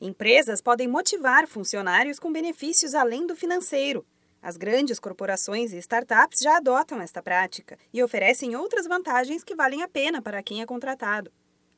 Empresas podem motivar funcionários com benefícios além do financeiro. As grandes corporações e startups já adotam esta prática e oferecem outras vantagens que valem a pena para quem é contratado.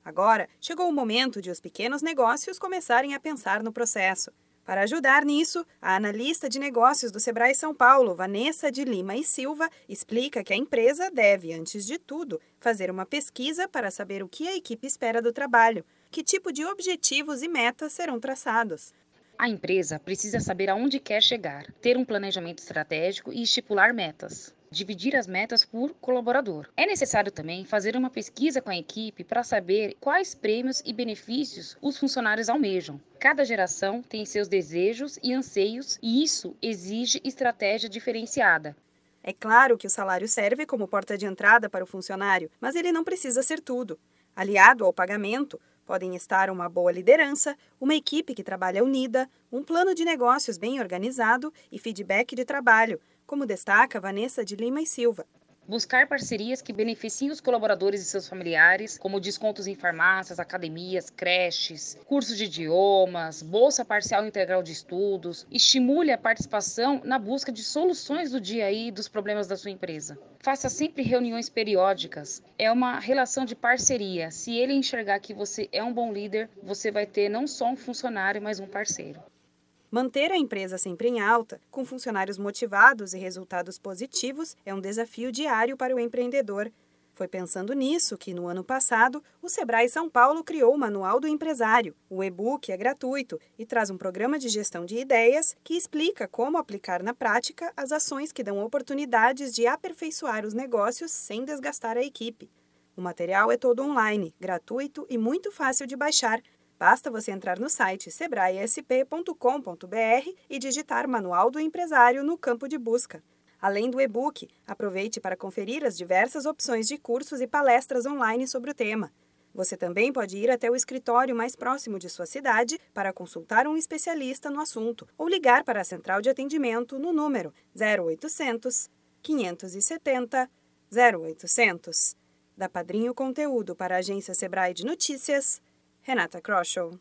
Agora, chegou o momento de os pequenos negócios começarem a pensar no processo. Para ajudar nisso, a analista de negócios do Sebrae São Paulo, Vanessa de Lima e Silva, explica que a empresa deve, antes de tudo, fazer uma pesquisa para saber o que a equipe espera do trabalho, que tipo de objetivos e metas serão traçados. A empresa precisa saber aonde quer chegar, ter um planejamento estratégico e estipular metas dividir as metas por colaborador. É necessário também fazer uma pesquisa com a equipe para saber quais prêmios e benefícios os funcionários almejam. Cada geração tem seus desejos e anseios e isso exige estratégia diferenciada. É claro que o salário serve como porta de entrada para o funcionário, mas ele não precisa ser tudo. Aliado ao pagamento, podem estar uma boa liderança, uma equipe que trabalha unida, um plano de negócios bem organizado e feedback de trabalho, como destaca Vanessa de Lima e Silva. Buscar parcerias que beneficiem os colaboradores e seus familiares, como descontos em farmácias, academias, creches, cursos de idiomas, bolsa parcial integral de estudos, estimule a participação na busca de soluções do dia aí dos problemas da sua empresa. Faça sempre reuniões periódicas. É uma relação de parceria. Se ele enxergar que você é um bom líder, você vai ter não só um funcionário, mas um parceiro. Manter a empresa sempre em alta, com funcionários motivados e resultados positivos, é um desafio diário para o empreendedor. Foi pensando nisso que, no ano passado, o Sebrae São Paulo criou o Manual do Empresário. O e-book é gratuito e traz um programa de gestão de ideias que explica como aplicar na prática as ações que dão oportunidades de aperfeiçoar os negócios sem desgastar a equipe. O material é todo online, gratuito e muito fácil de baixar. Basta você entrar no site sebraesp.com.br e digitar Manual do Empresário no campo de busca. Além do e-book, aproveite para conferir as diversas opções de cursos e palestras online sobre o tema. Você também pode ir até o escritório mais próximo de sua cidade para consultar um especialista no assunto ou ligar para a central de atendimento no número 0800 570 0800. Da Padrinho Conteúdo para a agência Sebrae de Notícias. Renata Kroschel.